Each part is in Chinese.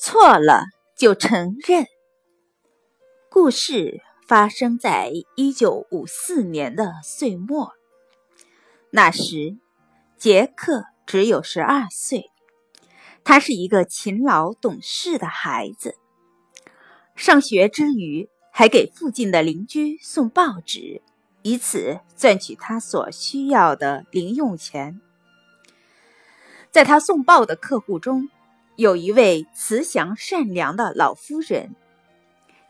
错了就承认。故事发生在一九五四年的岁末，那时杰克只有十二岁，他是一个勤劳懂事的孩子。上学之余，还给附近的邻居送报纸，以此赚取他所需要的零用钱。在他送报的客户中，有一位慈祥善良的老夫人，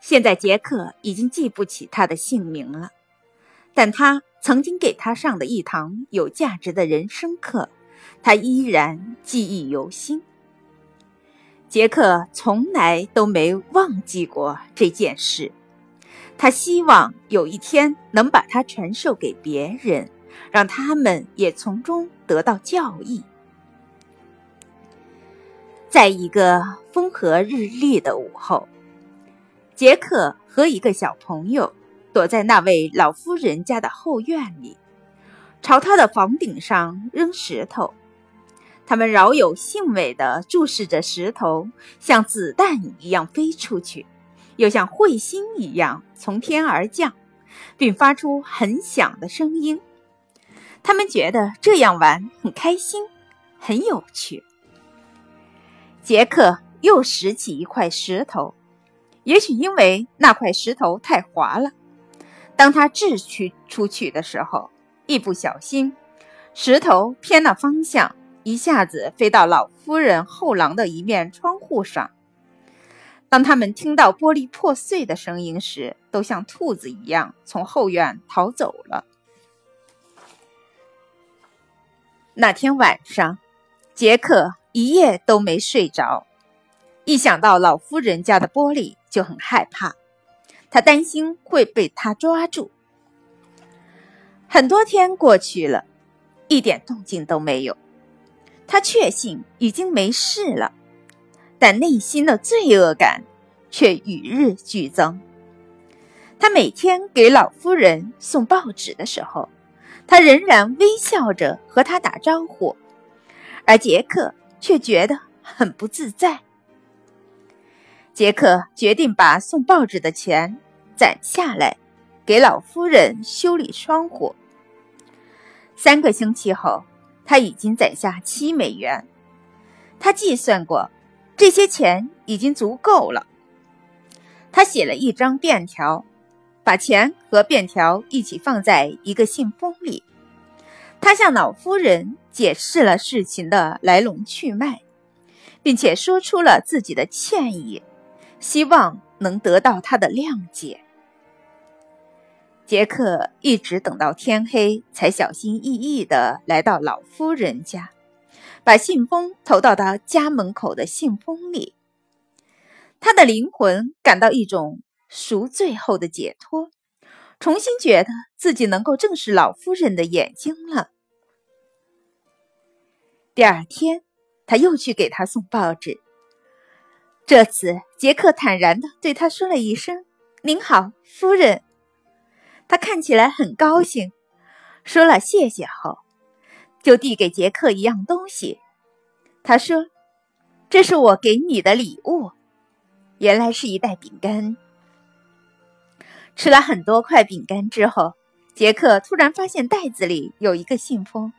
现在杰克已经记不起她的姓名了，但他曾经给他上的一堂有价值的人生课，他依然记忆犹新。杰克从来都没忘记过这件事，他希望有一天能把它传授给别人，让他们也从中得到教益。在一个风和日丽的午后，杰克和一个小朋友躲在那位老夫人家的后院里，朝他的房顶上扔石头。他们饶有兴味地注视着石头，像子弹一样飞出去，又像彗星一样从天而降，并发出很响的声音。他们觉得这样玩很开心，很有趣。杰克又拾起一块石头，也许因为那块石头太滑了，当他掷去出去的时候，一不小心，石头偏了方向，一下子飞到老夫人后廊的一面窗户上。当他们听到玻璃破碎的声音时，都像兔子一样从后院逃走了。那天晚上，杰克。一夜都没睡着，一想到老夫人家的玻璃就很害怕，他担心会被他抓住。很多天过去了，一点动静都没有，他确信已经没事了，但内心的罪恶感却与日俱增。他每天给老夫人送报纸的时候，他仍然微笑着和她打招呼，而杰克。却觉得很不自在。杰克决定把送报纸的钱攒下来，给老夫人修理窗户。三个星期后，他已经攒下七美元。他计算过，这些钱已经足够了。他写了一张便条，把钱和便条一起放在一个信封里。他向老夫人解释了事情的来龙去脉，并且说出了自己的歉意，希望能得到她的谅解。杰克一直等到天黑，才小心翼翼地来到老夫人家，把信封投到他家门口的信封里。他的灵魂感到一种赎罪后的解脱。重新觉得自己能够正视老夫人的眼睛了。第二天，他又去给她送报纸。这次，杰克坦然地对她说了一声：“您好，夫人。”他看起来很高兴，说了谢谢后，就递给杰克一样东西。他说：“这是我给你的礼物。”原来是一袋饼干。吃了很多块饼干之后，杰克突然发现袋子里有一个信封。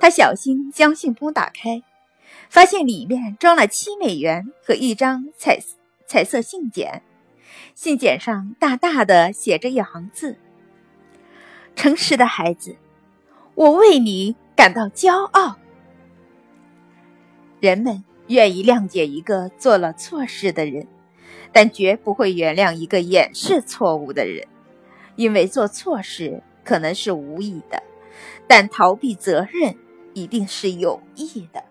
他小心将信封打开，发现里面装了七美元和一张彩彩色信笺。信笺上大大的写着一行字：“诚实的孩子，我为你感到骄傲。”人们愿意谅解一个做了错事的人。但绝不会原谅一个掩饰错误的人，因为做错事可能是无意的，但逃避责任一定是有意的。